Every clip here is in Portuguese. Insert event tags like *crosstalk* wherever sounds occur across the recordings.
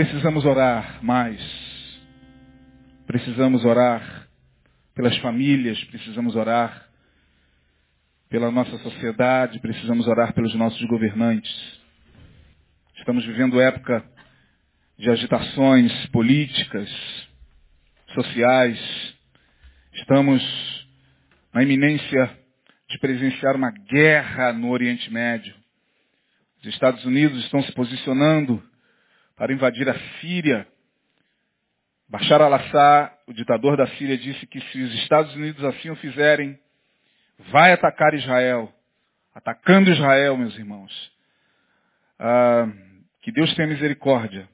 Precisamos orar mais. Precisamos orar pelas famílias, precisamos orar pela nossa sociedade, precisamos orar pelos nossos governantes. Estamos vivendo época de agitações políticas, sociais. Estamos na iminência de presenciar uma guerra no Oriente Médio. Os Estados Unidos estão se posicionando para invadir a Síria. Bashar al-Assad, o ditador da Síria, disse que se os Estados Unidos assim o fizerem, vai atacar Israel. Atacando Israel, meus irmãos. Ah, que Deus tenha misericórdia.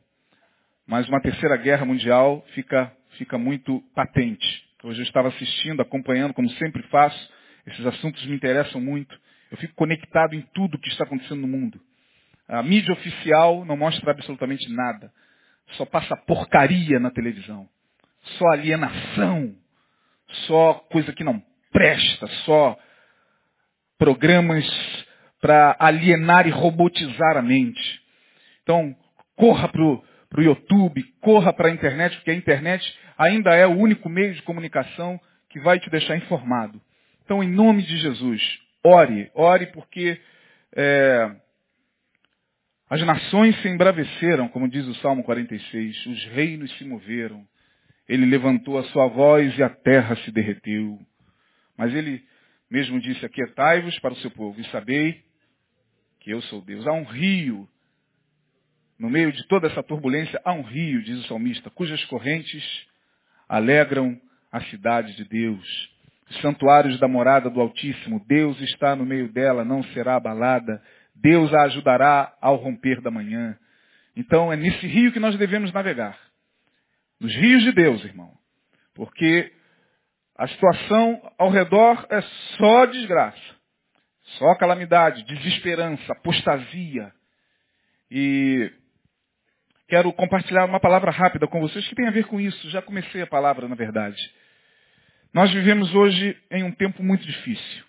Mas uma terceira guerra mundial fica, fica muito patente. Hoje eu estava assistindo, acompanhando, como sempre faço. Esses assuntos me interessam muito. Eu fico conectado em tudo que está acontecendo no mundo. A mídia oficial não mostra absolutamente nada. Só passa porcaria na televisão. Só alienação. Só coisa que não presta. Só programas para alienar e robotizar a mente. Então, corra para o YouTube, corra para a internet, porque a internet ainda é o único meio de comunicação que vai te deixar informado. Então, em nome de Jesus, ore, ore porque é, as nações se embraveceram, como diz o Salmo 46, os reinos se moveram. Ele levantou a sua voz e a terra se derreteu. Mas ele mesmo disse, aquietai-vos para o seu povo e sabei que eu sou Deus. Há um rio, no meio de toda essa turbulência, há um rio, diz o salmista, cujas correntes alegram a cidade de Deus. Os santuários da morada do Altíssimo, Deus está no meio dela, não será abalada. Deus a ajudará ao romper da manhã. Então é nesse rio que nós devemos navegar. Nos rios de Deus, irmão. Porque a situação ao redor é só desgraça. Só calamidade, desesperança, apostasia. E quero compartilhar uma palavra rápida com vocês que tem a ver com isso. Já comecei a palavra, na verdade. Nós vivemos hoje em um tempo muito difícil.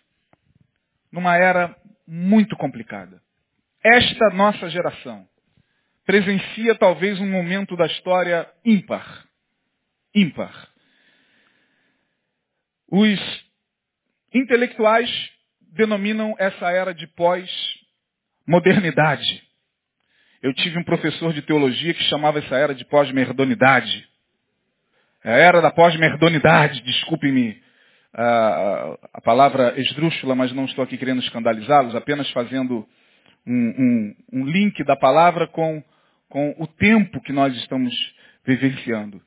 Numa era muito complicada. Esta nossa geração presencia talvez um momento da história ímpar. Ímpar. Os intelectuais denominam essa era de pós-modernidade. Eu tive um professor de teologia que chamava essa era de pós-merdonidade. É a era da pós-merdonidade, desculpe-me a, palavra esdrúxula, mas não estou aqui querendo escandalizá-los, apenas fazendo um, um, um, link da palavra com, com o tempo que nós estamos vivenciando.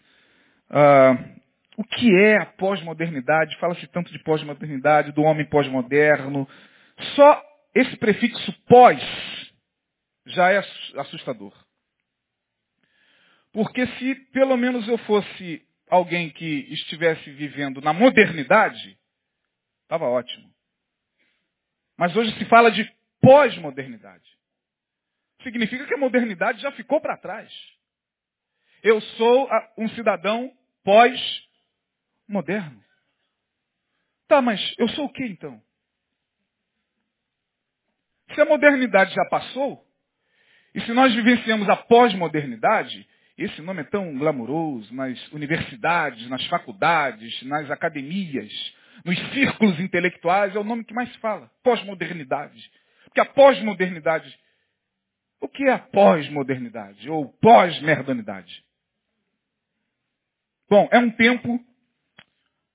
O que é a pós-modernidade? Fala-se tanto de pós-modernidade, do homem pós-moderno. Só esse prefixo pós já é assustador. Porque se pelo menos eu fosse alguém que estivesse vivendo na modernidade, estava ótimo. Mas hoje se fala de pós-modernidade. Significa que a modernidade já ficou para trás. Eu sou um cidadão pós-moderno. Tá, mas eu sou o que então? Se a modernidade já passou, e se nós vivenciamos a pós-modernidade, esse nome é tão glamouroso nas universidades, nas faculdades, nas academias, nos círculos intelectuais, é o nome que mais se fala. Pós-modernidade. Porque a pós-modernidade. O que é a pós-modernidade? Ou pós-merdonidade? Bom, é um tempo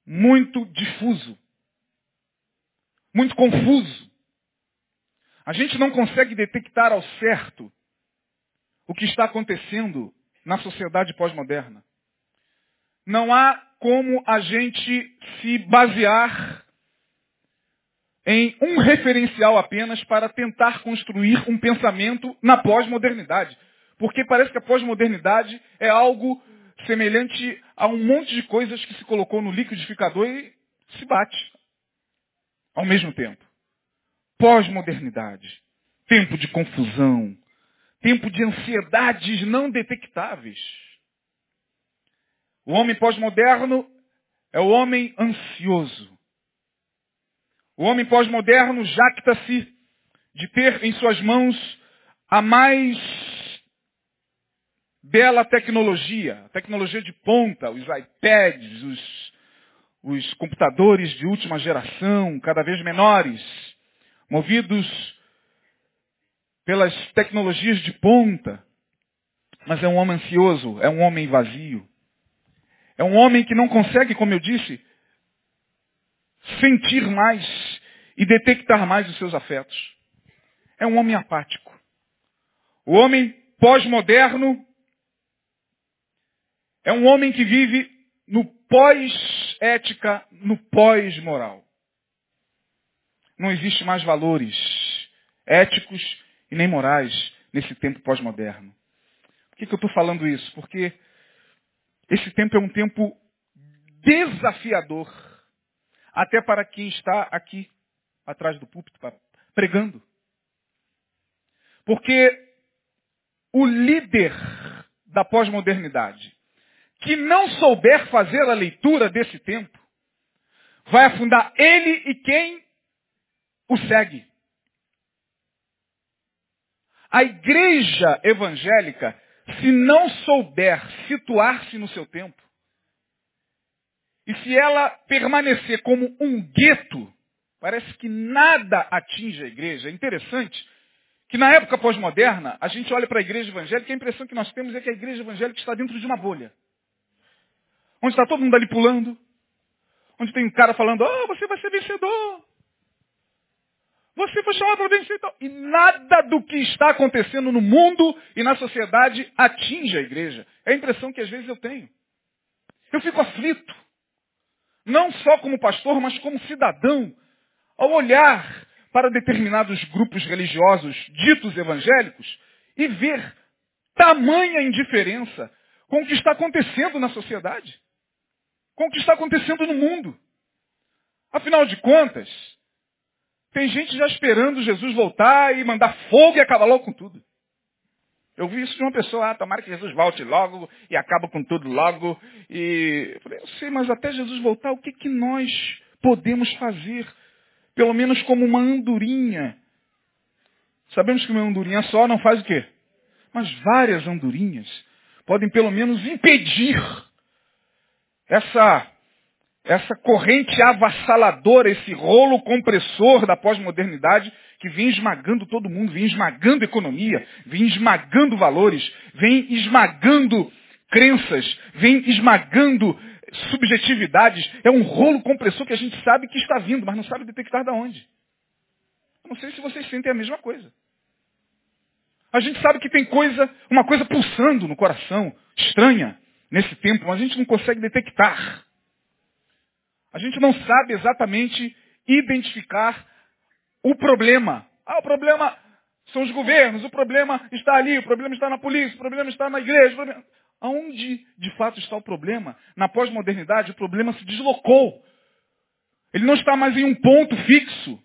muito difuso. Muito confuso. A gente não consegue detectar ao certo o que está acontecendo na sociedade pós-moderna. Não há como a gente se basear em um referencial apenas para tentar construir um pensamento na pós-modernidade. Porque parece que a pós-modernidade é algo semelhante a um monte de coisas que se colocou no liquidificador e se bate ao mesmo tempo. Pós-modernidade. Tempo de confusão, tempo de ansiedades não detectáveis. O homem pós-moderno é o homem ansioso. O homem pós-moderno jacta-se de ter em suas mãos a mais bela tecnologia, tecnologia de ponta, os iPads, os, os computadores de última geração, cada vez menores, movidos pelas tecnologias de ponta. Mas é um homem ansioso, é um homem vazio. É um homem que não consegue, como eu disse, sentir mais e detectar mais os seus afetos. É um homem apático. O homem pós-moderno é um homem que vive no pós-ética, no pós-moral. Não existe mais valores éticos e nem morais nesse tempo pós-moderno. Por que, que eu estou falando isso? Porque esse tempo é um tempo desafiador, até para quem está aqui atrás do púlpito pregando. Porque o líder da pós-modernidade, que não souber fazer a leitura desse tempo, vai afundar ele e quem o segue. A igreja evangélica, se não souber situar-se no seu tempo, e se ela permanecer como um gueto, parece que nada atinge a igreja. É interessante que na época pós-moderna, a gente olha para a igreja evangélica e a impressão que nós temos é que a igreja evangélica está dentro de uma bolha. Onde está todo mundo ali pulando. Onde tem um cara falando, oh, você vai ser vencedor. Você foi chamado para vencer. Então. E nada do que está acontecendo no mundo e na sociedade atinge a igreja. É a impressão que às vezes eu tenho. Eu fico aflito. Não só como pastor, mas como cidadão. Ao olhar para determinados grupos religiosos ditos evangélicos e ver tamanha indiferença com o que está acontecendo na sociedade, com o que está acontecendo no mundo. Afinal de contas, tem gente já esperando Jesus voltar e mandar fogo e acabar logo com tudo. Eu vi isso de uma pessoa, ah, tomara que Jesus volte logo e acaba com tudo logo. E eu falei, eu sei, mas até Jesus voltar, o que, que nós podemos fazer pelo menos como uma andorinha. Sabemos que uma andorinha só não faz o quê? Mas várias andorinhas podem pelo menos impedir essa, essa corrente avassaladora, esse rolo compressor da pós-modernidade que vem esmagando todo mundo, vem esmagando economia, vem esmagando valores, vem esmagando crenças, vem esmagando subjetividades, é um rolo compressor que a gente sabe que está vindo, mas não sabe detectar de onde. Não sei se vocês sentem a mesma coisa. A gente sabe que tem coisa, uma coisa pulsando no coração, estranha, nesse tempo, mas a gente não consegue detectar. A gente não sabe exatamente identificar o problema. Ah, o problema são os governos, o problema está ali, o problema está na polícia, o problema está na igreja. Problema... Aonde de fato está o problema? Na pós-modernidade, o problema se deslocou. Ele não está mais em um ponto fixo.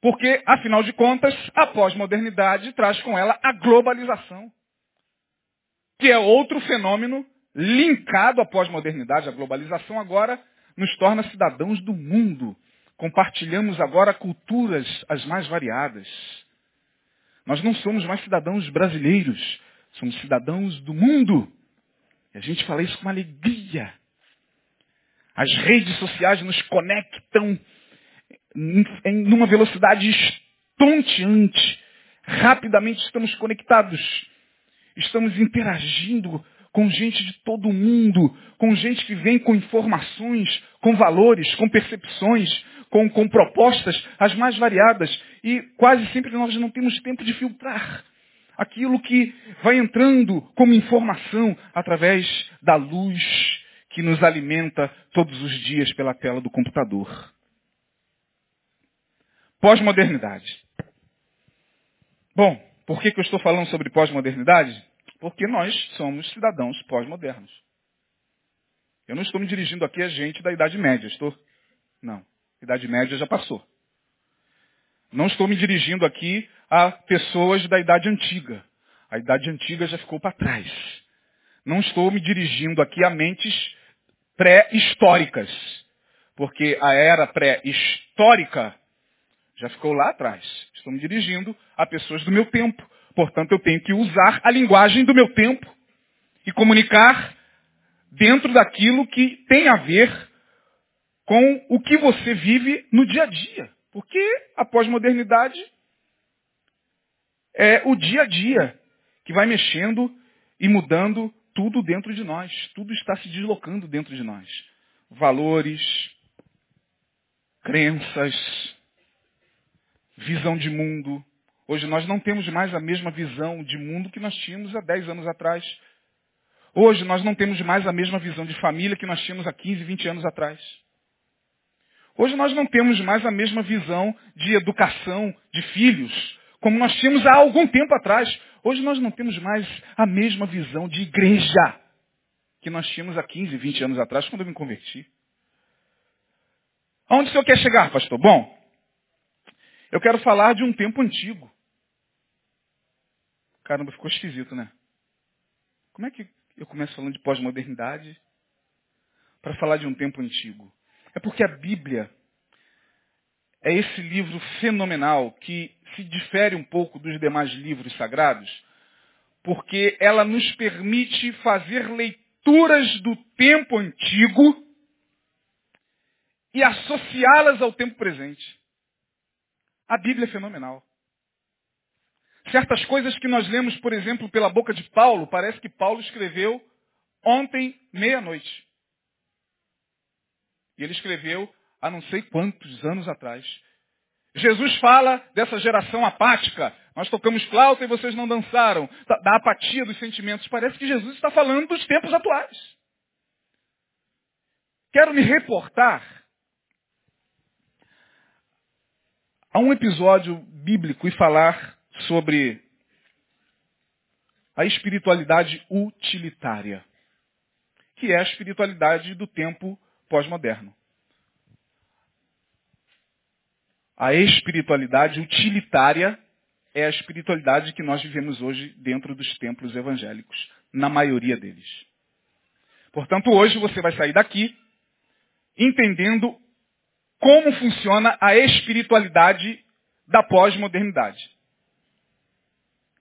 Porque, afinal de contas, a pós-modernidade traz com ela a globalização. Que é outro fenômeno linkado à pós-modernidade. A globalização agora nos torna cidadãos do mundo. Compartilhamos agora culturas as mais variadas. Nós não somos mais cidadãos brasileiros, somos cidadãos do mundo. E a gente fala isso com alegria. As redes sociais nos conectam em, em numa velocidade estonteante. Rapidamente estamos conectados. Estamos interagindo com gente de todo mundo, com gente que vem com informações, com valores, com percepções, com, com propostas as mais variadas. E quase sempre nós não temos tempo de filtrar aquilo que vai entrando como informação através da luz que nos alimenta todos os dias pela tela do computador. Pós-modernidade. Bom, por que, que eu estou falando sobre pós-modernidade? Porque nós somos cidadãos pós-modernos. Eu não estou me dirigindo aqui a gente da Idade Média, estou? Não. Idade Média já passou. Não estou me dirigindo aqui a pessoas da Idade Antiga. A Idade Antiga já ficou para trás. Não estou me dirigindo aqui a mentes pré-históricas, porque a era pré-histórica já ficou lá atrás. Estou me dirigindo a pessoas do meu tempo. Portanto, eu tenho que usar a linguagem do meu tempo. e comunicar dentro daquilo que tem a ver com o que você vive no dia a dia. Porque a pós-modernidade é o dia a dia que vai mexendo e mudando tudo dentro de nós. Tudo está se deslocando dentro de nós. Valores, crenças, visão de mundo. Hoje nós não temos mais a mesma visão de mundo que nós tínhamos há 10 anos atrás. Hoje nós não temos mais a mesma visão de família que nós tínhamos há 15, 20 anos atrás. Hoje nós não temos mais a mesma visão de educação de filhos como nós tínhamos há algum tempo atrás. Hoje nós não temos mais a mesma visão de igreja que nós tínhamos há 15, 20 anos atrás, quando eu me converti. Aonde o senhor quer chegar, pastor? Bom, eu quero falar de um tempo antigo. Caramba, ficou esquisito, né? Como é que eu começo falando de pós-modernidade para falar de um tempo antigo? É porque a Bíblia é esse livro fenomenal que se difere um pouco dos demais livros sagrados, porque ela nos permite fazer leituras do tempo antigo e associá-las ao tempo presente. A Bíblia é fenomenal. Certas coisas que nós lemos, por exemplo, pela boca de Paulo, parece que Paulo escreveu ontem, meia-noite. E ele escreveu há não sei quantos anos atrás. Jesus fala dessa geração apática. Nós tocamos flauta e vocês não dançaram. Da, da, apatia dos sentimentos. Parece que Jesus está falando dos tempos atuais. Quero me reportar a um episódio bíblico e falar sobre a espiritualidade utilitária, que é a espiritualidade do tempo pós-moderno. A espiritualidade utilitária é a espiritualidade que nós vivemos hoje dentro dos templos evangélicos, na maioria deles. Portanto, hoje você vai sair daqui entendendo como funciona a espiritualidade da pós-modernidade.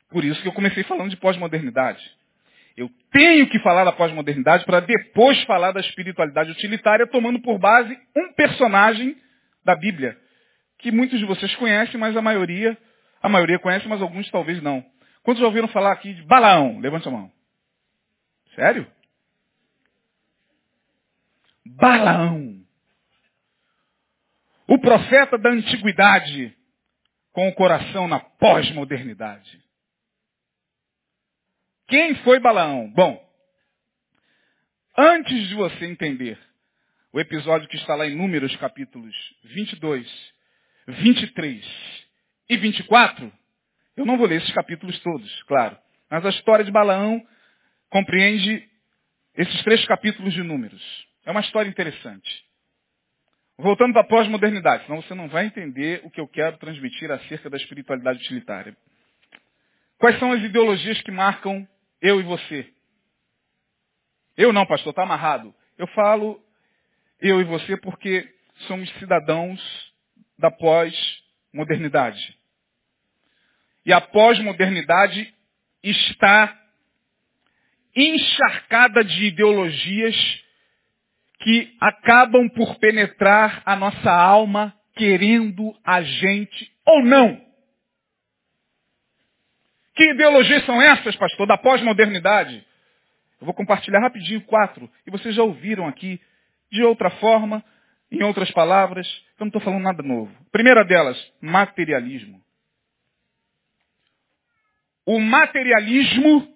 Por isso que eu comecei falando de pós-modernidade. Eu tenho que falar da pós-modernidade para depois falar da espiritualidade utilitária, tomando por base um personagem da Bíblia, que muitos de vocês conhecem, mas a maioria, a maioria conhece, mas alguns talvez não. Quantos já ouviram falar aqui de Balaão? Levante a mão. Sério? Balaão. O profeta da antiguidade com o coração na pós-modernidade. Quem foi Balaão? Bom, antes de você entender o episódio que está lá em Números capítulos 22 23 e 24, eu não vou ler esses capítulos todos, claro. Mas a história de Balaão compreende esses três capítulos de números. É uma história interessante. Voltando para a pós-modernidade, senão você não vai entender o que eu quero transmitir acerca da espiritualidade utilitária. Quais são as ideologias que marcam eu e você? Eu não, pastor, está amarrado. Eu falo eu e você porque somos cidadãos da pós-modernidade. E a pós-modernidade está encharcada de ideologias que acabam por penetrar a nossa alma, querendo a gente ou não. Que ideologias são essas, pastor, da pós-modernidade? Eu vou compartilhar rapidinho quatro, e vocês já ouviram aqui de outra forma, em outras palavras, eu não estou falando nada novo. Primeira delas, materialismo. O materialismo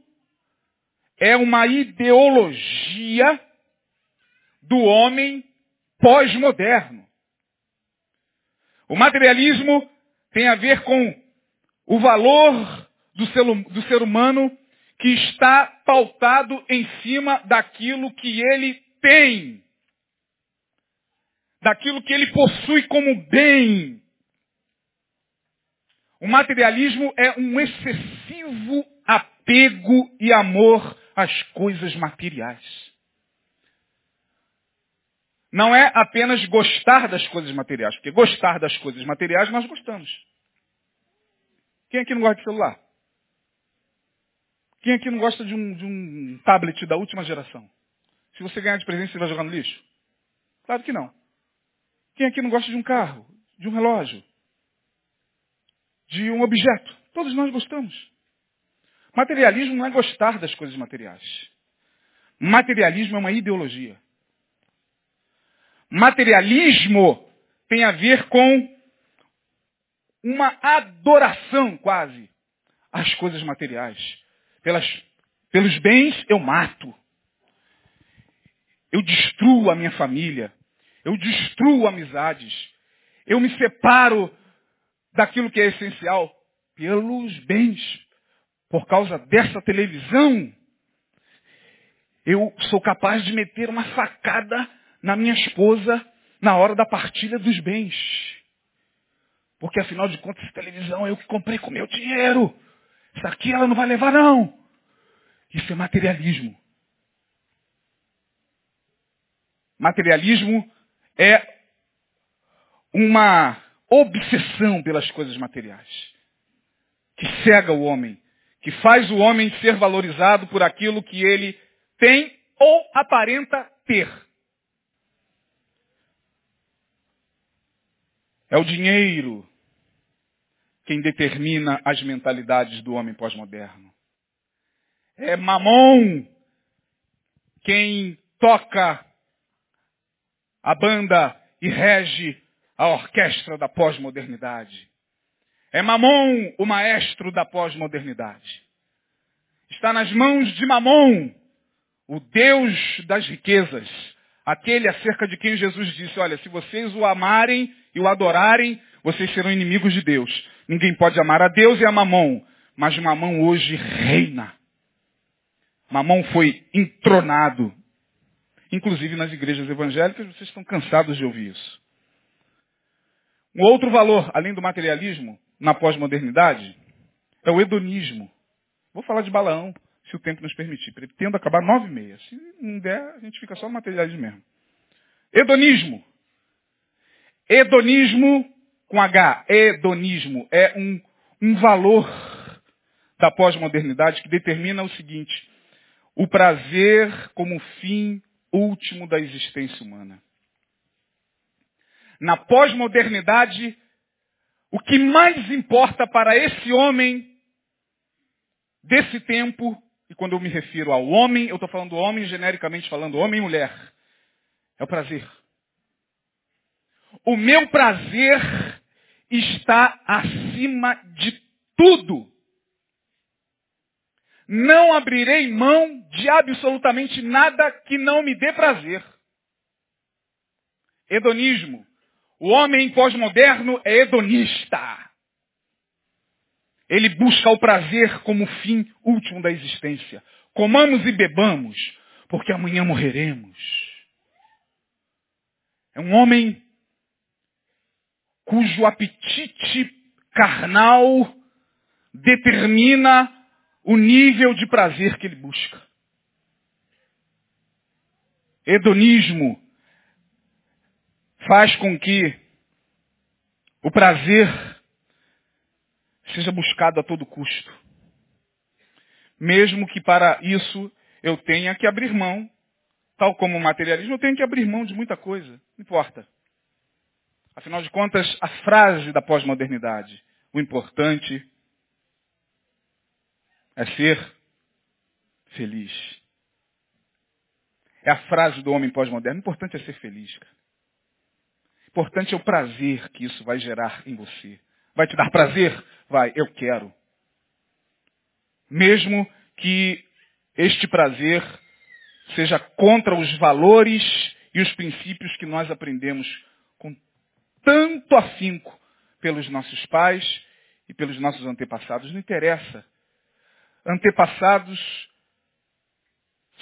é uma ideologia do homem pós-moderno. O materialismo tem a ver com o valor do ser, do ser humano que está pautado em cima daquilo que ele tem daquilo que ele possui como bem. O materialismo é um excessivo apego e amor às coisas materiais. Não é apenas gostar das coisas materiais, porque gostar das coisas materiais nós gostamos. Quem aqui não gosta de celular? Quem aqui não gosta de um, de um tablet da última geração? Se você ganhar de presente, você vai jogar no lixo? Claro que não. Quem aqui não gosta de um carro, de um relógio, de um objeto? Todos nós gostamos. Materialismo não é gostar das coisas materiais. Materialismo é uma ideologia. Materialismo tem a ver com uma adoração quase às coisas materiais. Pelas, pelos bens eu mato. Eu destruo a minha família. Eu destruo amizades. Eu me separo daquilo que é essencial pelos bens. Por causa dessa televisão, eu sou capaz de meter uma facada na minha esposa na hora da partilha dos bens. Porque afinal de contas, televisão é eu que comprei com meu dinheiro. Isso aqui ela não vai levar, não. Isso é materialismo. Materialismo é uma obsessão pelas coisas materiais. Que cega o homem. Que faz o homem ser valorizado por aquilo que ele tem ou aparenta ter. É o dinheiro quem determina as mentalidades do homem pós-moderno. É Mamon quem toca a banda e rege a orquestra da pós-modernidade. É Mamon o maestro da pós-modernidade. Está nas mãos de Mamon, o Deus das riquezas, aquele acerca de quem Jesus disse, olha, se vocês o amarem e o adorarem, vocês serão inimigos de Deus. Ninguém pode amar a Deus e a Mamon, mas Mamon hoje reina. Mamon foi entronado. Inclusive nas igrejas evangélicas, vocês estão cansados de ouvir isso. Um outro valor, além do materialismo, na pós-modernidade, é o hedonismo. Vou falar de Balaão, se o tempo nos permitir. Pretendo acabar nove e meia. Se não der, a gente fica só no materialismo mesmo. Hedonismo. Hedonismo com H, hedonismo, é um, um valor da pós-modernidade que determina o seguinte, o prazer como fim último da existência humana. Na pós-modernidade, o que mais importa para esse homem desse tempo, e quando eu me refiro ao homem, eu estou falando homem genericamente falando homem e mulher, é o prazer. O meu prazer está acima de tudo. Não abrirei mão de absolutamente nada que não me dê prazer. Hedonismo. O homem pós-moderno é hedonista. Ele busca o prazer como fim último da existência. Comamos e bebamos, porque amanhã morreremos. É um homem cujo apetite carnal determina o nível de prazer que ele busca. Hedonismo faz com que o prazer seja buscado a todo custo. Mesmo que para isso eu tenha que abrir mão, tal como o materialismo, eu tenho que abrir mão de muita coisa. Não importa. Afinal de contas, a frase da pós-modernidade, o importante é ser feliz. É a frase do homem pós-moderno. O importante é ser feliz. Cara. O importante é o prazer que isso vai gerar em você. Vai te dar prazer? Vai, eu quero. Mesmo que este prazer seja contra os valores e os princípios que nós aprendemos com tanto afinco pelos nossos pais e pelos nossos antepassados. Não interessa. Antepassados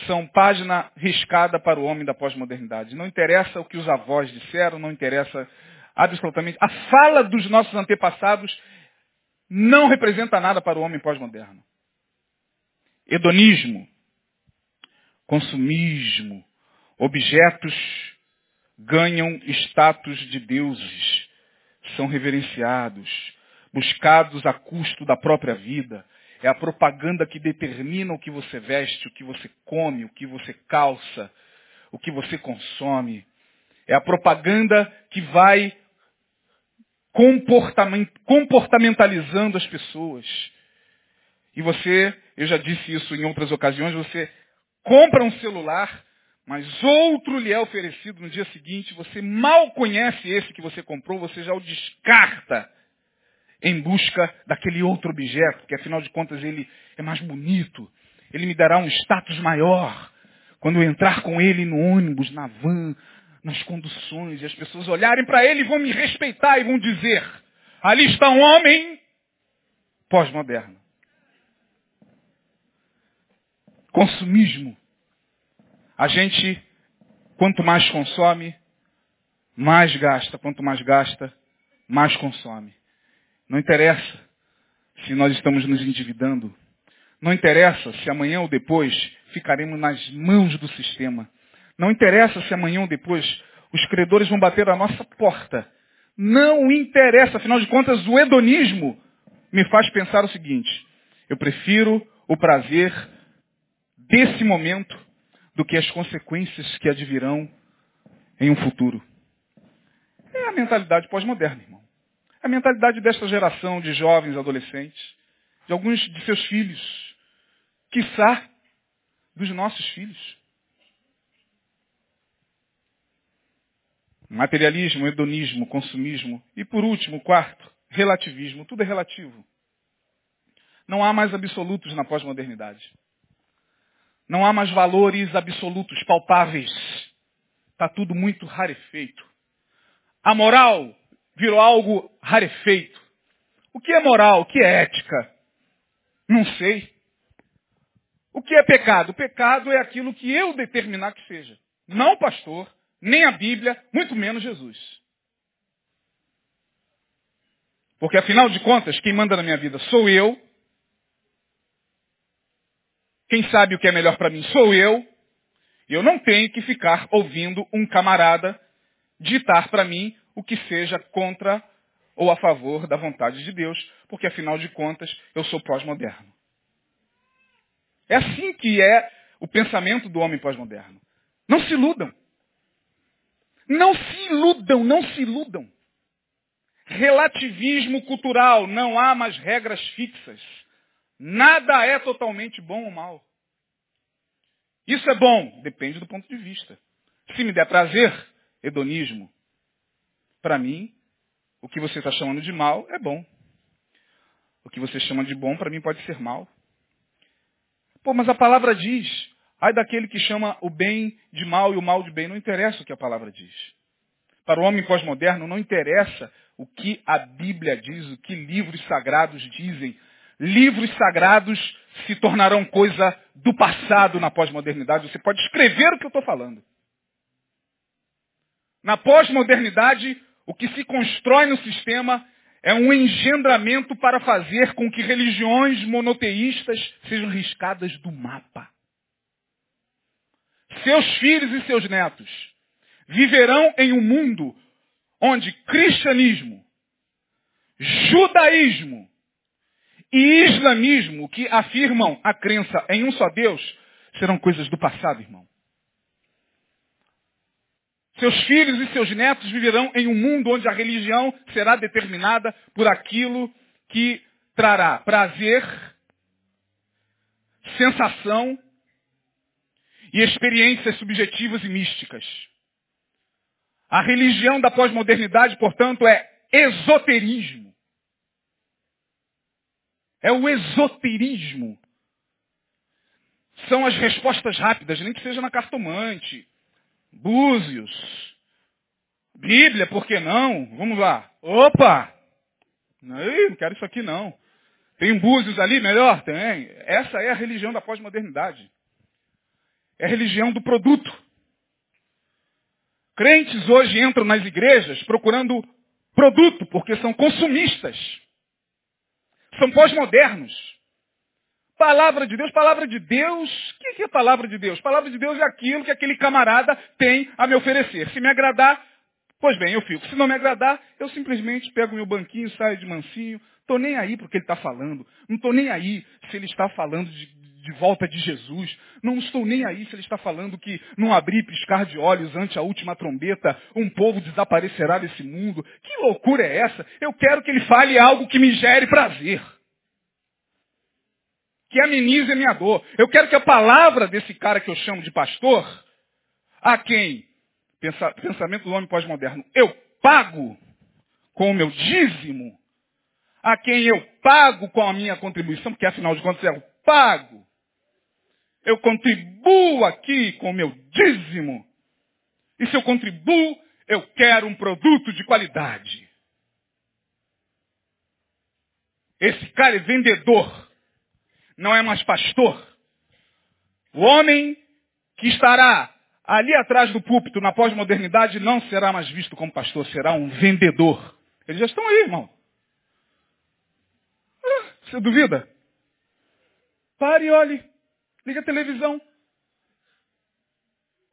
são página riscada para o homem da pós-modernidade. Não interessa o que os avós disseram, não interessa absolutamente. A fala dos nossos antepassados não representa nada para o homem pós-moderno. Hedonismo, consumismo, objetos ganham status de deuses, são reverenciados, buscados a custo da própria vida. É a propaganda que determina o que você veste, o que você come, o que você calça, o que você consome. É a propaganda que vai comportamentalizando as pessoas. E você, eu já disse isso em outras ocasiões, você compra um celular, mas outro lhe é oferecido no dia seguinte, você mal conhece esse que você comprou, você já o descarta em busca daquele outro objeto, que afinal de contas ele é mais bonito, ele me dará um status maior. Quando eu entrar com ele no ônibus, na van, nas conduções, e as pessoas olharem para ele e vão me respeitar e vão dizer, ali está um homem pós-moderno. Consumismo. A gente, quanto mais consome, mais gasta. Quanto mais gasta, mais consome. Não interessa se nós estamos nos endividando. Não interessa se amanhã ou depois ficaremos nas mãos do sistema. Não interessa se amanhã ou depois os credores vão bater a nossa porta. Não interessa, afinal de contas, o hedonismo me faz pensar o seguinte: eu prefiro o prazer desse momento do que as consequências que advirão em um futuro. É a mentalidade pós-moderna, irmão. A mentalidade desta geração de jovens adolescentes, de alguns de seus filhos, quiçá dos nossos filhos. Materialismo, hedonismo, consumismo. E por último, quarto, relativismo. Tudo é relativo. Não há mais absolutos na pós-modernidade. Não há mais valores absolutos, palpáveis. Está tudo muito rarefeito. A moral virou algo rarefeito. O que é moral? O que é ética? Não sei. O que é pecado? Pecado é aquilo que eu determinar que seja. Não o pastor, nem a Bíblia, muito menos Jesus. Porque afinal de contas, quem manda na minha vida sou eu. Quem sabe o que é melhor para mim sou eu. E eu não tenho que ficar ouvindo um camarada ditar para mim o que seja contra ou a favor da vontade de Deus, porque afinal de contas eu sou pós-moderno. É assim que é o pensamento do homem pós-moderno. Não se iludam. Não se iludam, não se iludam. Relativismo cultural, não há mais regras fixas. Nada é totalmente bom ou mal. Isso é bom, depende do ponto de vista. Se me der prazer, hedonismo. Para mim, o que você está chamando de mal é bom. O que você chama de bom, para mim, pode ser mal. Pô, mas a palavra diz, ai daquele que chama o bem de mal e o mal de bem. Não interessa o que a palavra diz. Para o homem pós-moderno, não interessa o que a Bíblia diz, o que livros sagrados dizem. Livros sagrados se tornarão coisa do passado na pós-modernidade. Você pode escrever o que eu estou falando. Na pós-modernidade, o que se constrói no sistema é um engendramento para fazer com que religiões monoteístas sejam riscadas do mapa. Seus filhos e seus netos viverão em um mundo onde cristianismo, judaísmo e islamismo, que afirmam a crença em um só Deus, serão coisas do passado, irmão. Seus filhos e seus netos viverão em um mundo onde a religião será determinada por aquilo que trará prazer, sensação e experiências subjetivas e místicas. A religião da pós-modernidade, portanto, é esoterismo. É o esoterismo. São as respostas rápidas, nem que seja na cartomante, Búzios. Bíblia, por que não? Vamos lá. Opa! Não, quero isso aqui não. Tem Búzios ali, melhor? Tem. Essa é a religião da pós-modernidade. É a religião do produto. Crentes hoje entram nas igrejas procurando produto, porque são consumistas. São pós-modernos. Palavra de Deus, palavra de Deus. O que é palavra de Deus? Palavra de Deus é aquilo que aquele camarada tem a me oferecer. Se me agradar, pois bem, eu fico. Se não me agradar, eu simplesmente pego meu banquinho, saio de mansinho, Estou nem aí o que ele está falando. Não estou nem aí se ele está falando de, de volta de Jesus. Não estou nem aí se ele está falando que não abrir piscar de olhos ante a última trombeta, um povo desaparecerá desse mundo. Que loucura é essa? Eu quero que ele fale algo que me gere prazer. Que amenize a minha dor. Eu quero que a palavra desse cara que eu chamo de pastor, a quem, pensamento do homem pós-moderno, eu pago com o meu dízimo, a quem eu pago com a minha contribuição, porque afinal de contas eu pago. Eu contribuo aqui com o meu dízimo. E se eu contribuo, eu quero um produto de qualidade. Esse cara é vendedor, não é mais pastor. O homem que estará ali atrás do púlpito na pós-modernidade não será mais visto como pastor, será um vendedor. Eles já estão aí, irmão. Ah, você duvida? Pare e olhe. Liga a televisão.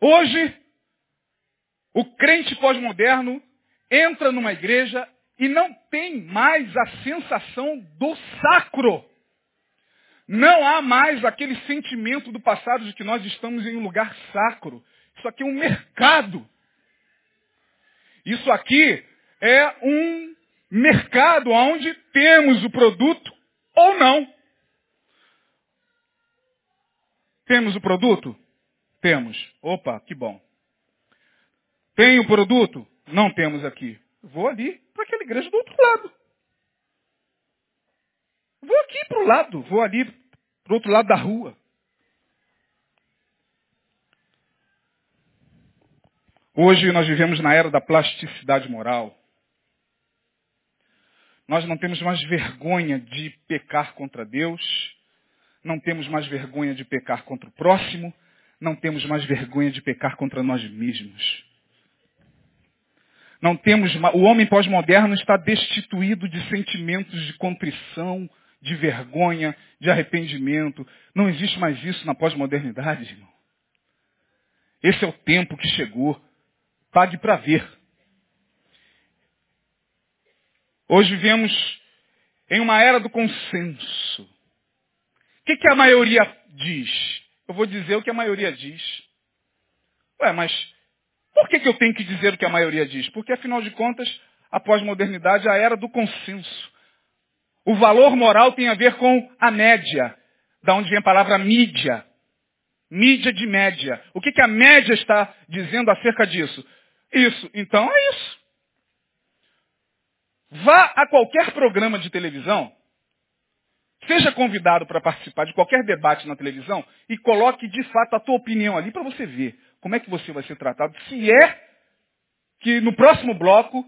Hoje, o crente pós-moderno entra numa igreja e não tem mais a sensação do sacro. Não há mais aquele sentimento do passado de que nós estamos em um lugar sacro. Isso aqui é um mercado. Isso aqui é um mercado onde temos o produto ou não. Temos o produto? Temos. Opa, que bom. Tem o produto? Não temos aqui. Vou ali para aquela igreja do outro lado. Vou aqui para o lado, vou ali para o outro lado da rua. Hoje nós vivemos na era da plasticidade moral. Nós não temos mais vergonha de pecar contra Deus, não temos mais vergonha de pecar contra o próximo, não temos mais vergonha de pecar contra nós mesmos. Não temos, o homem pós-moderno está destituído de sentimentos de contrição, de vergonha, de arrependimento. Não existe mais isso na pós-modernidade, irmão. Esse é o tempo que chegou. Pague para ver. Hoje vivemos em uma era do consenso. O que, que a maioria diz? Eu vou dizer o que a maioria diz. Ué, mas por que, que eu tenho que dizer o que a maioria diz? Porque, afinal de contas, a pós-modernidade é a era do consenso. O valor moral tem a ver com a média, da onde vem a palavra mídia. Mídia de média. O que, que a média está dizendo acerca disso? Isso. Então é isso. Vá a qualquer programa de televisão, seja convidado para participar de qualquer debate na televisão e coloque de fato a tua opinião ali para você ver como é que você vai ser tratado, se é que no próximo bloco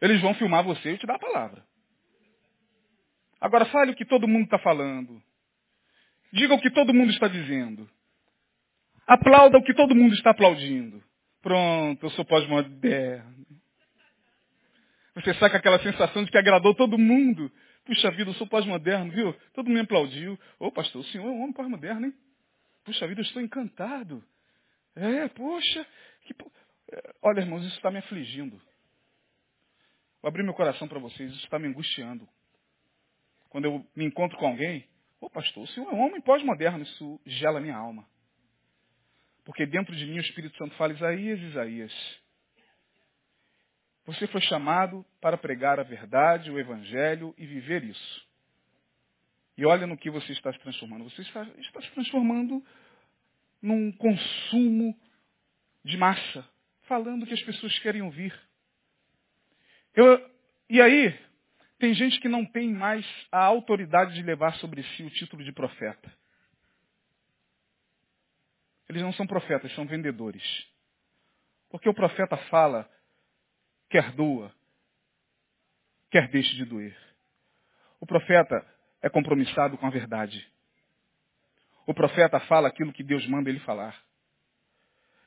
eles vão filmar você e te dar a palavra. Agora fale o que todo mundo está falando. Diga o que todo mundo está dizendo. Aplauda o que todo mundo está aplaudindo. Pronto, eu sou pós-moderno. Você sai com aquela sensação de que agradou todo mundo. Puxa vida, eu sou pós-moderno, viu? Todo mundo me aplaudiu. Ô pastor, o senhor é um homem pós-moderno, hein? Puxa vida, eu estou encantado. É, poxa. Que... É, olha, irmãos, isso está me afligindo. Vou abrir meu coração para vocês, isso está me angustiando. Quando eu me encontro com alguém, ô pastor, o senhor é um homem pós-moderno, isso gela minha alma. Porque dentro de mim o Espírito Santo fala, Isaías, Isaías. Você foi chamado para pregar a verdade, o Evangelho e viver isso. E olha no que você está se transformando. Você está, está se transformando num consumo de massa, falando o que as pessoas querem ouvir. Eu, e aí, tem gente que não tem mais a autoridade de levar sobre si o título de profeta. Eles não são profetas, são vendedores. Porque o profeta fala, quer doa, quer deixe de doer. O profeta é compromissado com a verdade. O profeta fala aquilo que Deus manda ele falar.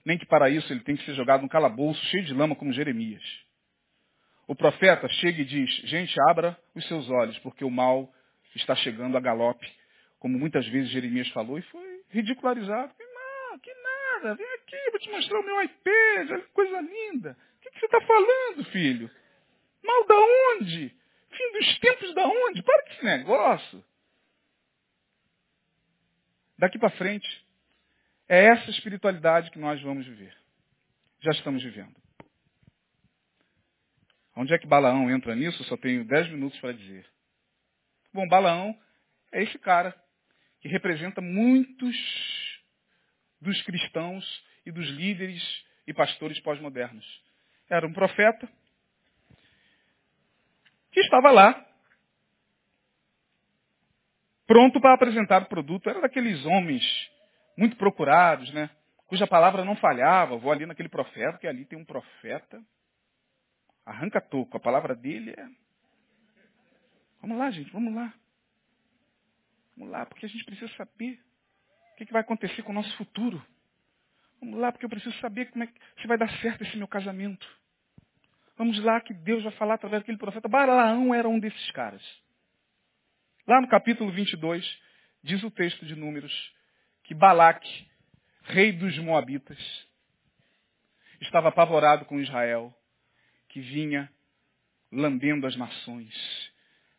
Nem que para isso ele tem que ser jogado num calabouço cheio de lama como Jeremias. O profeta chega e diz, gente, abra os seus olhos, porque o mal está chegando a galope, como muitas vezes Jeremias falou, e foi ridicularizado que nada, vem aqui, vou te mostrar o meu que coisa linda. Você está falando, filho? Mal da onde? Fim do Nos tempos da onde? Para com esse negócio. Daqui para frente, é essa espiritualidade que nós vamos viver. Já estamos vivendo. Onde é que Balaão entra nisso? só tenho dez minutos para dizer. Bom, Balaão é esse cara que representa muitos dos cristãos e dos líderes e pastores pós-modernos. Era um profeta que estava lá pronto para apresentar o produto. Era daqueles homens muito procurados, né? Cuja palavra não falhava. Vou ali naquele profeta, que ali tem um profeta. Arranca toco. A palavra dele é. Vamos lá, gente, vamos lá. Vamos lá, porque a gente precisa saber o que, vai acontecer com o nosso futuro. Vamos lá, porque eu preciso saber como é que, se vai dar certo esse meu casamento. Vamos lá, que Deus vai falar através daquele profeta. Balaão era um desses caras. Lá no capítulo 22, diz o texto de Números que Balaque, rei dos Moabitas, estava apavorado com Israel, que vinha lambendo as nações,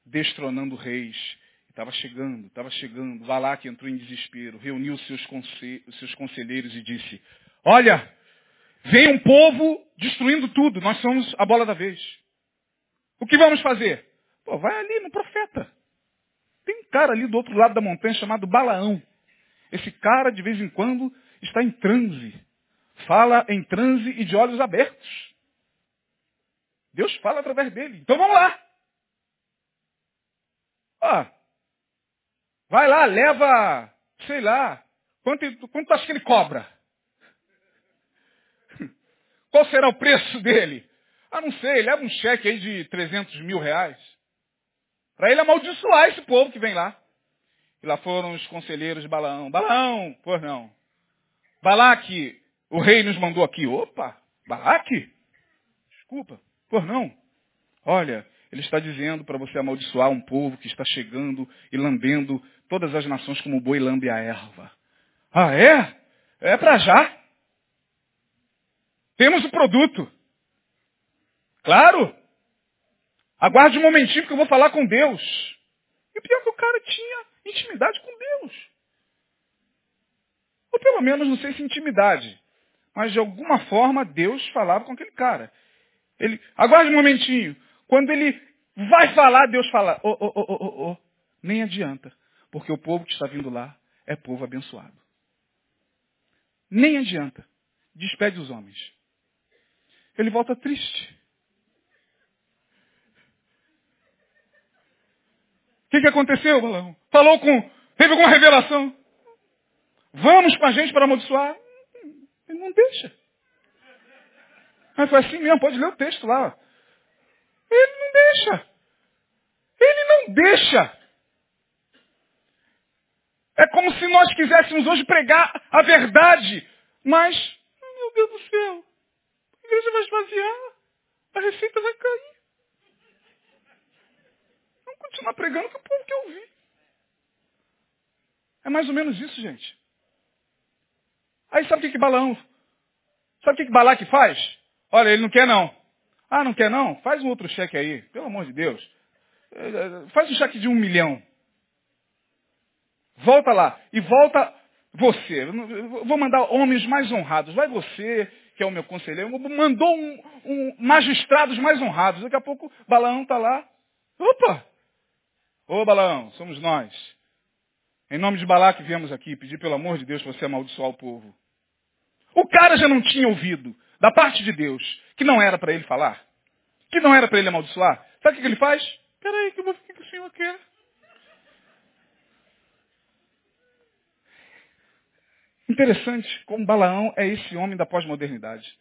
destronando reis. Estava chegando, estava chegando. Balaque entrou em desespero, reuniu seus, seus conselheiros e disse, olha, vem um povo destruindo tudo, nós somos a bola da vez. O que vamos fazer? Pô, vai ali no profeta. Tem um cara ali do outro lado da montanha chamado Balaão. Esse cara, de vez em quando, está em transe. Fala em transe e de olhos abertos. Deus fala através dele. Então vamos lá. Ó, vai lá, leva, sei lá, quanto, quanto acha que ele cobra? Qual será o preço *laughs* dele? Ah, não sei, leva um cheque aí de 300 mil reais. Para ele amaldiçoar esse povo que vem lá. E lá foram os conselheiros de Balaão. Balaão, pois não. Balaque, o rei nos mandou aqui. Opa, Balaque? Desculpa, pois não. Olha, ele está dizendo para você amaldiçoar um povo que está chegando e lambendo todas as nações como o boi lambe a erva. Ah, é? É para já. Temos o produto. Claro. Aguarde um momentinho que eu vou falar com Deus. E o pior é que o cara tinha intimidade com Deus. Ou pelo menos, não sei se intimidade. Mas de alguma forma Deus falava com aquele cara. Ele, aguarde um momentinho. Quando ele vai falar, Deus fala, oh, oh, oh, oh, oh. nem adianta. Porque o povo que está vindo lá é povo abençoado. Nem adianta. Despede os homens. Ele volta triste. O que, que aconteceu, Balão? Falou com. Teve alguma revelação? Vamos com a gente para amaldiçoar? Ele não deixa. Mas foi assim mesmo, pode ler o texto lá. Ele não deixa. Ele não deixa. É como se nós quiséssemos hoje pregar a verdade, mas, meu Deus do céu, igreja vai esvaziar, a receita vai cair continuar pregando que o povo quer ouvir. É mais ou menos isso, gente. Aí sabe o que, que Balaão, sabe o que, que Balaque faz? Olha, ele não quer não. Ah, não quer não? Faz um outro cheque aí, pelo amor de Deus. É, é, faz um cheque de um milhão. Volta lá. E volta você. vou mandar homens mais honrados. Vai você, que é o meu conselheiro. Mandou um, um magistrados mais honrados. Daqui a pouco Balaão está lá. Opa! Ô Balaão, somos nós. Em nome de Balaque viemos aqui pedir pelo amor de Deus para você amaldiçoar o povo. O cara já não tinha ouvido da parte de Deus que não era para ele falar, que não era para ele amaldiçoar. Sabe o que ele faz? Espera aí que eu vou o Senhor quer. Interessante como Balaão é esse homem da pós-modernidade.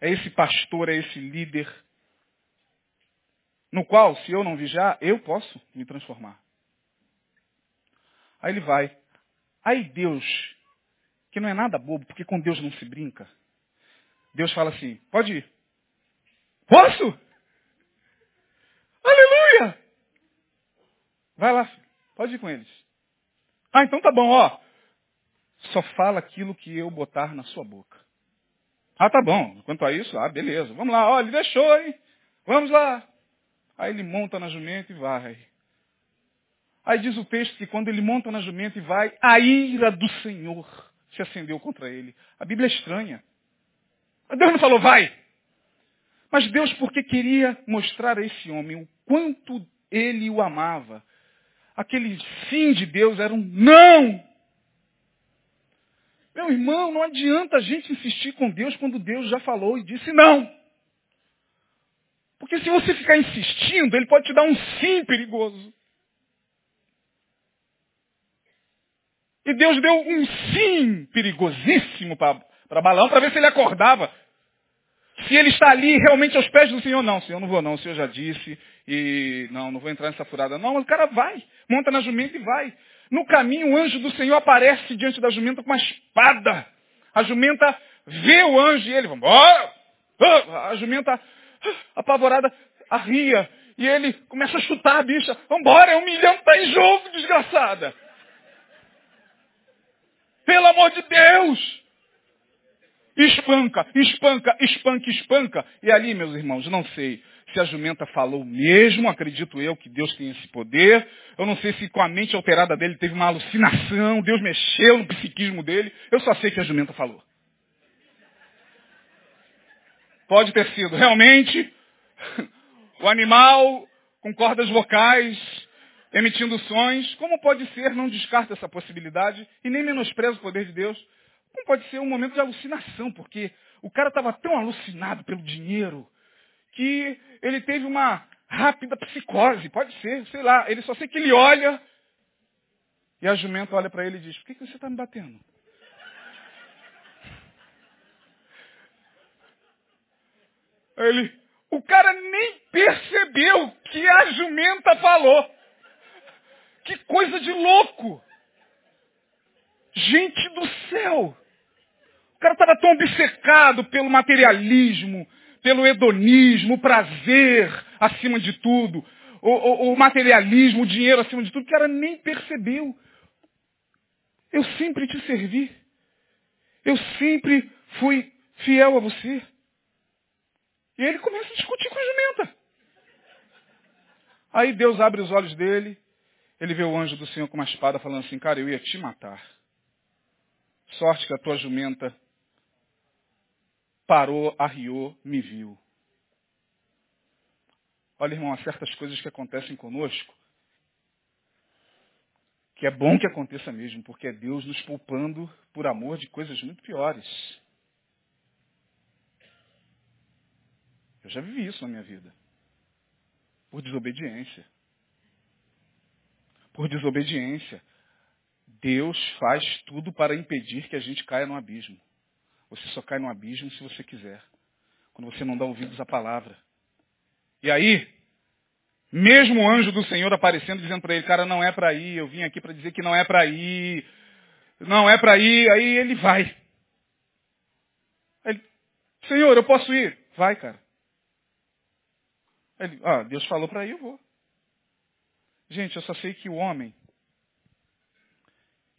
É esse pastor, é esse líder no qual, se eu não vigiar, eu posso me transformar. Aí ele vai. Aí Deus, que não é nada bobo, porque com Deus não se brinca. Deus fala assim, pode ir. Posso? Aleluia! Vai lá, pode ir com eles. Ah, então tá bom, ó. Só fala aquilo que eu botar na sua boca. Ah, tá bom. Quanto a isso, ah, beleza. Vamos lá, ó, ele deixou, hein? Vamos lá. Aí ele monta na jumenta e vai. Aí diz o texto que quando ele monta na jumenta e vai, a ira do Senhor se acendeu contra ele. A Bíblia é estranha. Deus não falou, vai. Mas Deus, porque queria mostrar a esse homem o quanto ele o amava, aquele sim de Deus era um não. Meu irmão, não adianta a gente insistir com Deus quando Deus já falou e disse não. Porque se você ficar insistindo, ele pode te dar um sim perigoso. E Deus deu um sim perigosíssimo para Balão para ver se ele acordava. Se ele está ali realmente aos pés do Senhor, não, Senhor, não vou não, o Senhor já disse, e não, não vou entrar nessa furada. Não, o cara vai, monta na jumenta e vai. No caminho, o anjo do Senhor aparece diante da jumenta com uma espada. A jumenta vê o anjo e ele, vamos A jumenta, apavorada, arria. E ele começa a chutar a bicha. Vambora, é um milhão que está em jogo, desgraçada. Pelo amor de Deus! Espanca, espanca, espanca, espanca. E ali, meus irmãos, não sei se a jumenta falou mesmo, acredito eu que Deus tem esse poder. Eu não sei se com a mente alterada dele teve uma alucinação, Deus mexeu no psiquismo dele. Eu só sei que a jumenta falou. Pode ter sido realmente o animal com cordas vocais, emitindo sons. Como pode ser? Não descarta essa possibilidade e nem menospreza o poder de Deus. Como pode ser um momento de alucinação, porque o cara estava tão alucinado pelo dinheiro que ele teve uma rápida psicose. Pode ser, sei lá. Ele só sei que ele olha e a jumenta olha para ele e diz, por que, que você está me batendo? Ele, o cara nem percebeu que a jumenta falou. Que coisa de louco! Gente do céu! O cara estava tão obcecado pelo materialismo, pelo hedonismo, o prazer acima de tudo, o, o, o materialismo, o dinheiro acima de tudo, que cara nem percebeu. Eu sempre te servi. Eu sempre fui fiel a você. E ele começa a discutir com a jumenta. Aí Deus abre os olhos dele, ele vê o anjo do Senhor com uma espada falando assim, cara, eu ia te matar. Sorte que a tua jumenta parou, arriou, me viu. Olha, irmão, há certas coisas que acontecem conosco que é bom que aconteça mesmo, porque é Deus nos poupando por amor de coisas muito piores. Eu já vivi isso na minha vida. Por desobediência. Por desobediência. Deus faz tudo para impedir que a gente caia no abismo. Você só cai no abismo se você quiser. Quando você não dá ouvidos à palavra. E aí, mesmo o anjo do Senhor aparecendo, dizendo para ele, cara, não é para ir, eu vim aqui para dizer que não é para ir, não é para ir, aí ele vai. Ele, Senhor, eu posso ir? Vai, cara. Ele, ah, Deus falou para ir, eu vou. Gente, eu só sei que o homem,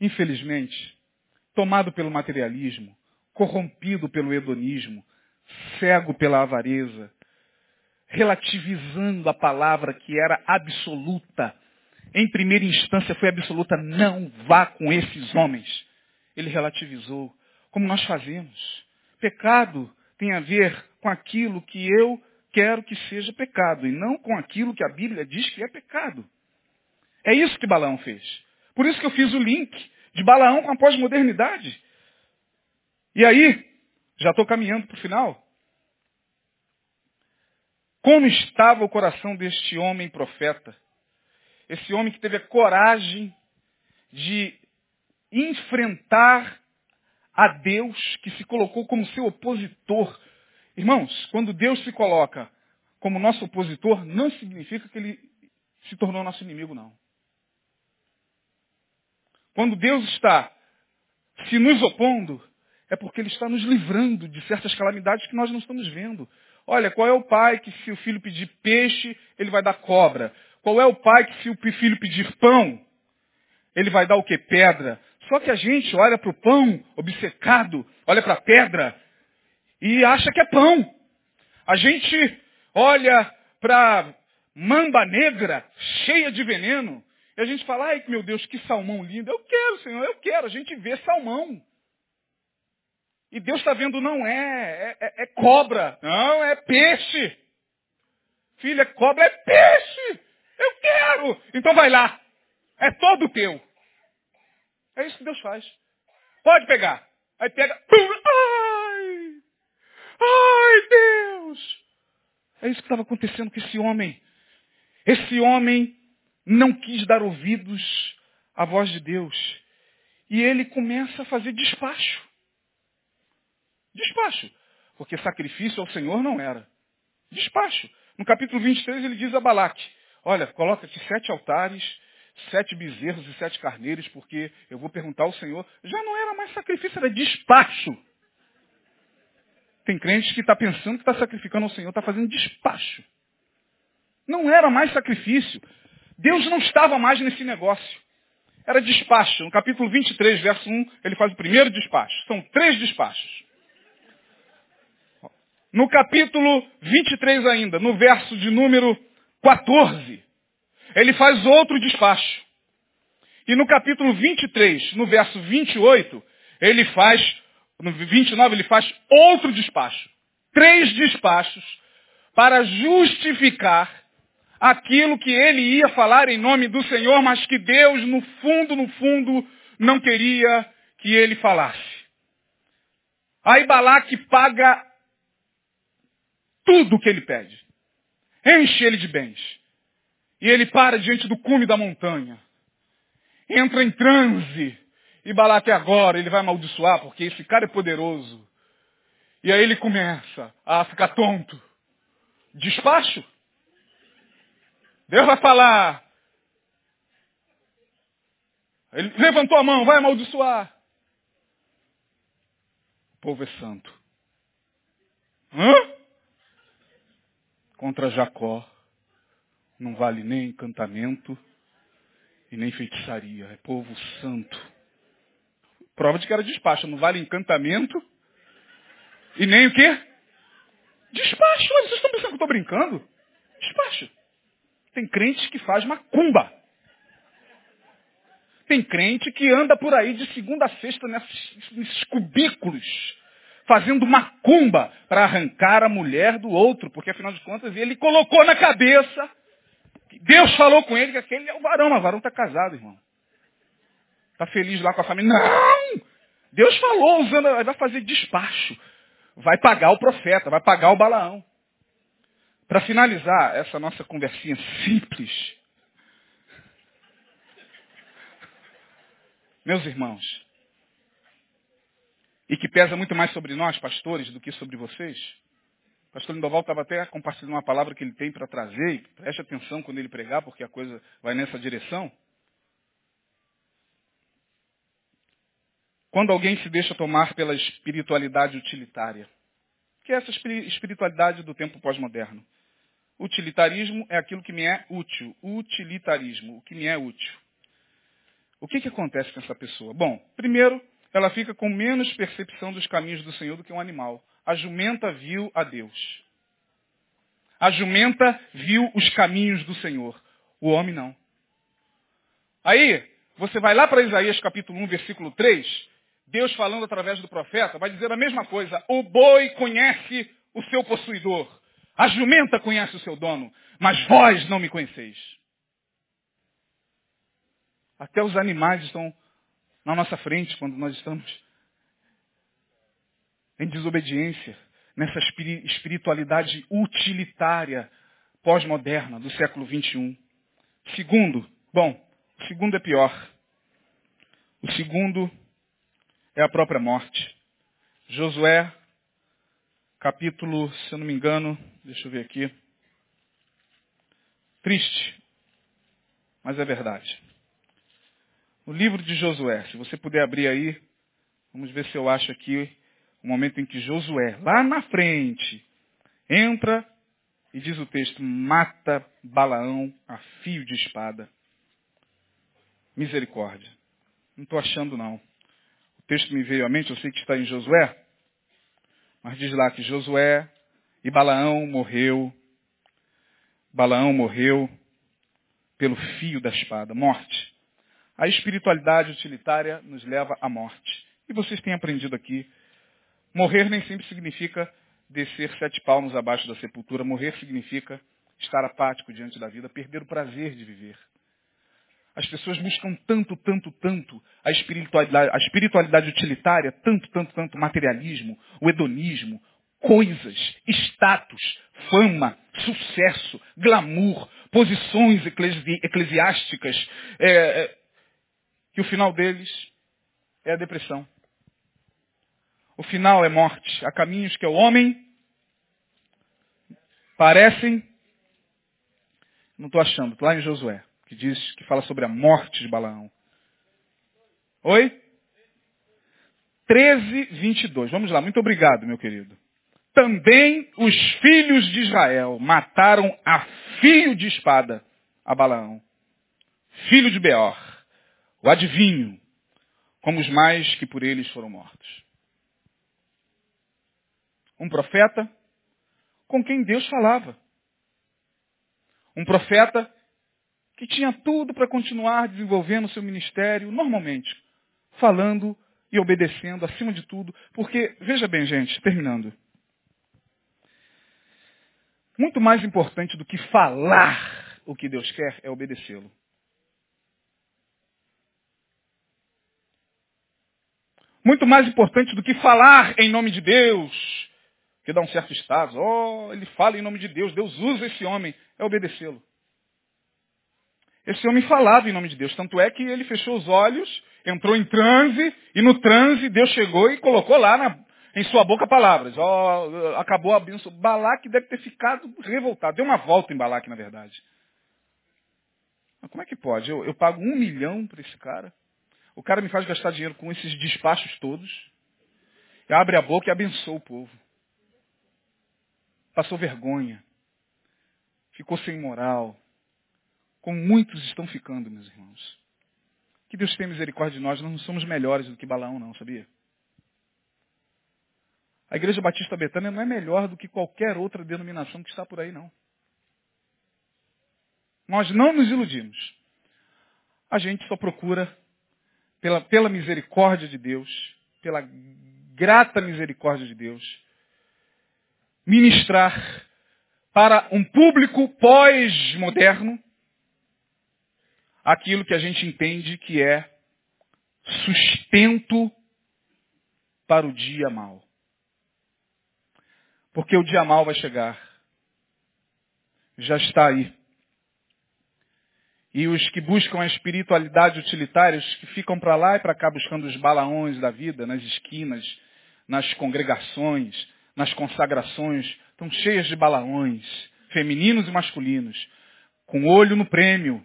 infelizmente, tomado pelo materialismo, corrompido pelo hedonismo, cego pela avareza, relativizando a palavra que era absoluta. Em primeira instância foi absoluta, não vá com esses homens. Ele relativizou, como nós fazemos. Pecado tem a ver com aquilo que eu quero que seja pecado, e não com aquilo que a Bíblia diz que é pecado. É isso que Balaão fez. Por isso que eu fiz o link de Balaão com a pós-modernidade. E aí, já estou caminhando para o final. Como estava o coração deste homem profeta? Esse homem que teve a coragem de enfrentar a Deus que se colocou como seu opositor. Irmãos, quando Deus se coloca como nosso opositor, não significa que ele se tornou nosso inimigo, não. Quando Deus está se nos opondo, é porque Ele está nos livrando de certas calamidades que nós não estamos vendo. Olha, qual é o pai que se o filho pedir peixe, ele vai dar cobra? Qual é o pai que se o filho pedir pão, ele vai dar o que? Pedra. Só que a gente olha para o pão obcecado, olha para a pedra e acha que é pão. A gente olha para mamba negra, cheia de veneno. E a gente fala, ai meu Deus, que salmão lindo. Eu quero, Senhor, eu quero. A gente vê salmão. E Deus está vendo, não é, é, é, é cobra. Não, é peixe. Filha, cobra é peixe. Eu quero. Então vai lá. É todo teu. É isso que Deus faz. Pode pegar. Aí pega. Ai! Ai, Deus! É isso que estava acontecendo com esse homem. Esse homem não quis dar ouvidos à voz de Deus. E ele começa a fazer despacho. Despacho. Porque sacrifício ao Senhor não era. Despacho. No capítulo 23 ele diz a Balaque, olha, coloca aqui sete altares, sete bezerros e sete carneiros, porque eu vou perguntar ao Senhor. Já não era mais sacrifício, era despacho. Tem crente que está pensando que está sacrificando ao Senhor, está fazendo despacho. Não era mais sacrifício. Deus não estava mais nesse negócio. Era despacho. No capítulo 23, verso 1, ele faz o primeiro despacho. São três despachos. No capítulo 23 ainda, no verso de número 14, ele faz outro despacho. E no capítulo 23, no verso 28, ele faz, no 29, ele faz outro despacho. Três despachos para justificar aquilo que ele ia falar em nome do Senhor, mas que Deus, no fundo, no fundo, não queria que ele falasse. Aí Balaque paga tudo o que ele pede. Enche ele de bens. E ele para diante do cume da montanha. Entra em transe. E Balaque agora, ele vai amaldiçoar, porque esse cara é poderoso. E aí ele começa a ficar tonto. Despacho. Deus vai falar. Ele levantou a mão, vai amaldiçoar. O povo é santo. Hã? Contra Jacó não vale nem encantamento e nem feitiçaria. É povo santo. Prova de que era despacho. Não vale encantamento e nem o quê? Despacho. Mas vocês estão pensando que eu estou brincando? Despacho. Tem crente que faz macumba. Tem crente que anda por aí de segunda a sexta nesses, nesses cubículos, fazendo macumba para arrancar a mulher do outro, porque afinal de contas ele colocou na cabeça Deus falou com ele que aquele é o varão, mas o varão está casado, irmão. Está feliz lá com a família. Não! Deus falou, usando, vai fazer despacho. Vai pagar o profeta, vai pagar o Balaão. Para finalizar essa nossa conversinha simples, meus irmãos, e que pesa muito mais sobre nós, pastores, do que sobre vocês, o pastor Lindoval estava até compartilhando uma palavra que ele tem para trazer, e preste atenção quando ele pregar, porque a coisa vai nessa direção. Quando alguém se deixa tomar pela espiritualidade utilitária, que é essa espiritualidade do tempo pós-moderno. Utilitarismo é aquilo que me é útil. Utilitarismo, o que me é útil. O que, que acontece com essa pessoa? Bom, primeiro, ela fica com menos percepção dos caminhos do Senhor do que um animal. A jumenta viu a Deus. A jumenta viu os caminhos do Senhor. O homem não. Aí, você vai lá para Isaías capítulo 1, versículo 3, Deus falando através do profeta, vai dizer a mesma coisa. O boi conhece o seu possuidor. A jumenta conhece o seu dono. Mas vós não me conheceis. Até os animais estão na nossa frente quando nós estamos em desobediência, nessa espiritualidade utilitária pós-moderna do século XXI. Segundo, bom, o segundo é pior. O segundo é a própria morte. Josué, capítulo, se eu não me engano, deixa eu ver aqui. Triste, mas é verdade. No livro de Josué, se você puder abrir aí, vamos ver se eu acho aqui o momento em que Josué, lá na frente, entra e diz o texto, mata Balaão a fio de espada. Misericórdia. Não estou achando não. O texto me veio à mente, eu sei que está em Josué, mas diz lá que Josué e Balaão morreu. Balaão morreu pelo fio da espada, morte. A espiritualidade utilitária nos leva à morte. E vocês têm aprendido aqui, morrer nem sempre significa descer sete palmos abaixo da sepultura. Morrer significa estar apático diante da vida, perder o prazer de viver. As pessoas buscam tanto, tanto, tanto a espiritualidade, a espiritualidade utilitária, tanto, tanto, tanto materialismo, o hedonismo, coisas, status, fama, sucesso, glamour, posições eclesi eclesiásticas, é, que o final deles é a depressão. O final é morte. Há caminhos que o homem parecem. Não estou achando, lá em Josué, que diz, que fala sobre a morte de Balaão. Oi? 13, 22. Vamos lá, muito obrigado, meu querido. Também os filhos de Israel mataram a fio de espada a Balaão, filho de Beor, o adivinho, como os mais que por eles foram mortos um profeta com quem Deus falava. Um profeta que tinha tudo para continuar desenvolvendo o seu ministério normalmente, falando e obedecendo acima de tudo, porque, veja bem, gente, terminando. Muito mais importante do que falar o que Deus quer é obedecê-lo. Muito mais importante do que falar em nome de Deus, que dá um certo status. Oh, ele fala em nome de Deus, Deus usa esse homem, é obedecê-lo. Esse homem falava em nome de Deus, tanto é que ele fechou os olhos, entrou em transe, e no transe Deus chegou e colocou lá na, em sua boca palavras. Oh, acabou a bênção. Balaque deve ter ficado revoltado. Deu uma volta em Balaque, na verdade. Mas como é que pode? Eu, eu pago um milhão para esse cara. O cara me faz gastar dinheiro com esses despachos todos. Abre a boca e abençoa o povo passou vergonha, ficou sem moral, como muitos estão ficando, meus irmãos. Que Deus tenha misericórdia de nós, nós não somos melhores do que Balaão, não, sabia? A Igreja Batista Betânia não é melhor do que qualquer outra denominação que está por aí, não. Nós não nos iludimos. A gente só procura, pela, pela misericórdia de Deus, pela grata misericórdia de Deus, ministrar para um público pós-moderno aquilo que a gente entende que é sustento para o dia mau. Porque o dia mau vai chegar. Já está aí. E os que buscam a espiritualidade utilitária, os que ficam para lá e para cá buscando os balaões da vida, nas esquinas, nas congregações, nas consagrações, estão cheias de balaões, femininos e masculinos, com olho no prêmio,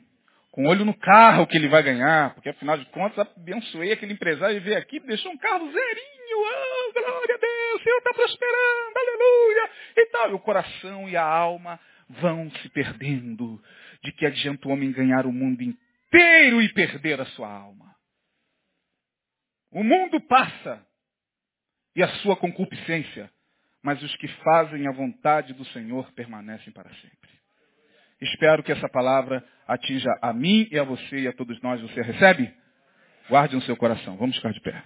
com olho no carro que ele vai ganhar, porque afinal de contas abençoei aquele empresário e veio aqui e deixou um carro zerinho, oh, glória a Deus, o Senhor está prosperando, aleluia, e tal. E o coração e a alma vão se perdendo. De que adianta o homem ganhar o mundo inteiro e perder a sua alma? O mundo passa e a sua concupiscência, mas os que fazem a vontade do Senhor permanecem para sempre. Espero que essa palavra atinja a mim e a você e a todos nós. Você recebe? Guarde no seu coração. Vamos ficar de pé.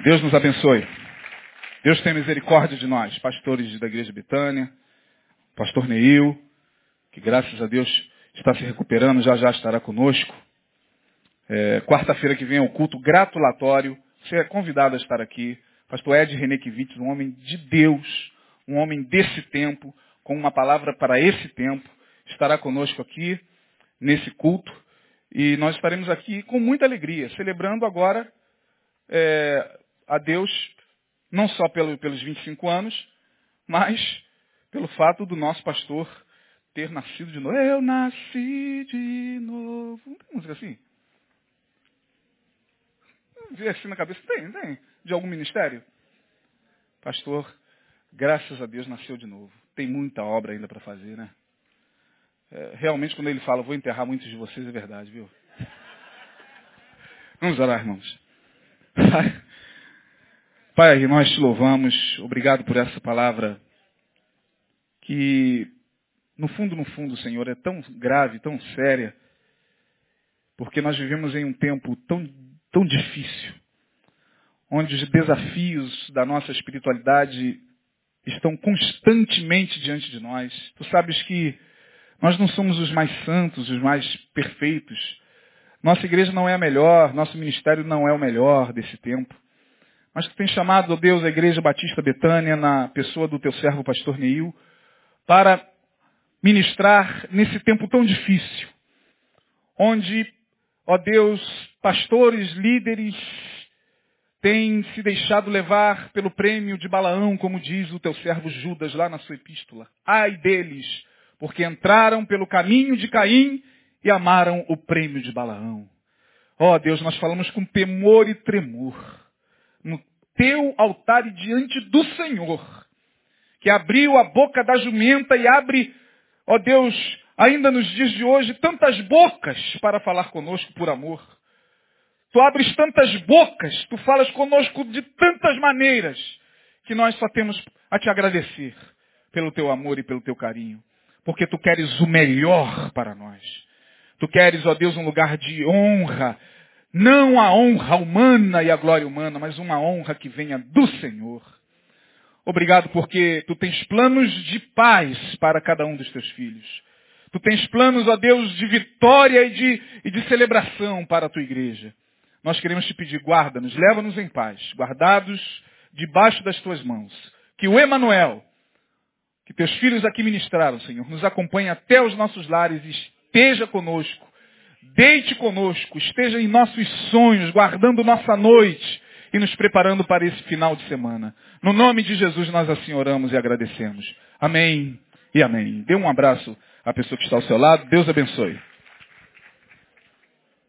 Deus nos abençoe. Deus tenha misericórdia de nós, pastores da Igreja Betânia, pastor Neil, que graças a Deus está se recuperando, já já estará conosco. É, Quarta-feira que vem é o culto gratulatório você é convidado a estar aqui. Pastor Ed Renekiewicz, um homem de Deus, um homem desse tempo, com uma palavra para esse tempo, estará conosco aqui nesse culto. E nós estaremos aqui com muita alegria, celebrando agora é, a Deus, não só pelo, pelos 25 anos, mas pelo fato do nosso pastor ter nascido de novo. Eu nasci de novo. Não tem música assim? Vê assim na cabeça, tem, tem. De algum ministério? Pastor, graças a Deus nasceu de novo. Tem muita obra ainda para fazer, né? É, realmente, quando ele fala, vou enterrar muitos de vocês, é verdade, viu? *laughs* Vamos orar, irmãos. Pai, nós te louvamos. Obrigado por essa palavra que, no fundo, no fundo, Senhor, é tão grave, tão séria, porque nós vivemos em um tempo tão, tão difícil, onde os desafios da nossa espiritualidade estão constantemente diante de nós. Tu sabes que nós não somos os mais santos, os mais perfeitos. Nossa igreja não é a melhor, nosso ministério não é o melhor desse tempo. Mas tu tens chamado, ó Deus, a Igreja Batista Betânia, na pessoa do teu servo pastor Neil, para ministrar nesse tempo tão difícil, onde, ó Deus, pastores, líderes, têm se deixado levar pelo prêmio de Balaão, como diz o teu servo Judas lá na sua epístola. Ai deles, porque entraram pelo caminho de Caim e amaram o prêmio de Balaão. Ó Deus, nós falamos com temor e tremor no teu altar e diante do Senhor, que abriu a boca da jumenta e abre, ó Deus, ainda nos dias de hoje, tantas bocas para falar conosco por amor. Tu abres tantas bocas, tu falas conosco de tantas maneiras, que nós só temos a te agradecer pelo teu amor e pelo teu carinho. Porque tu queres o melhor para nós. Tu queres, ó Deus, um lugar de honra, não a honra humana e a glória humana, mas uma honra que venha do Senhor. Obrigado porque tu tens planos de paz para cada um dos teus filhos. Tu tens planos, ó Deus, de vitória e de, e de celebração para a tua igreja. Nós queremos te pedir, guarda-nos, leva-nos em paz, guardados debaixo das tuas mãos. Que o Emanuel, que teus filhos aqui ministraram, Senhor, nos acompanhe até os nossos lares e esteja conosco Deite conosco, esteja em nossos sonhos, guardando nossa noite e nos preparando para esse final de semana. No nome de Jesus nós assim oramos e agradecemos. Amém e amém. Dê um abraço à pessoa que está ao seu lado. Deus abençoe.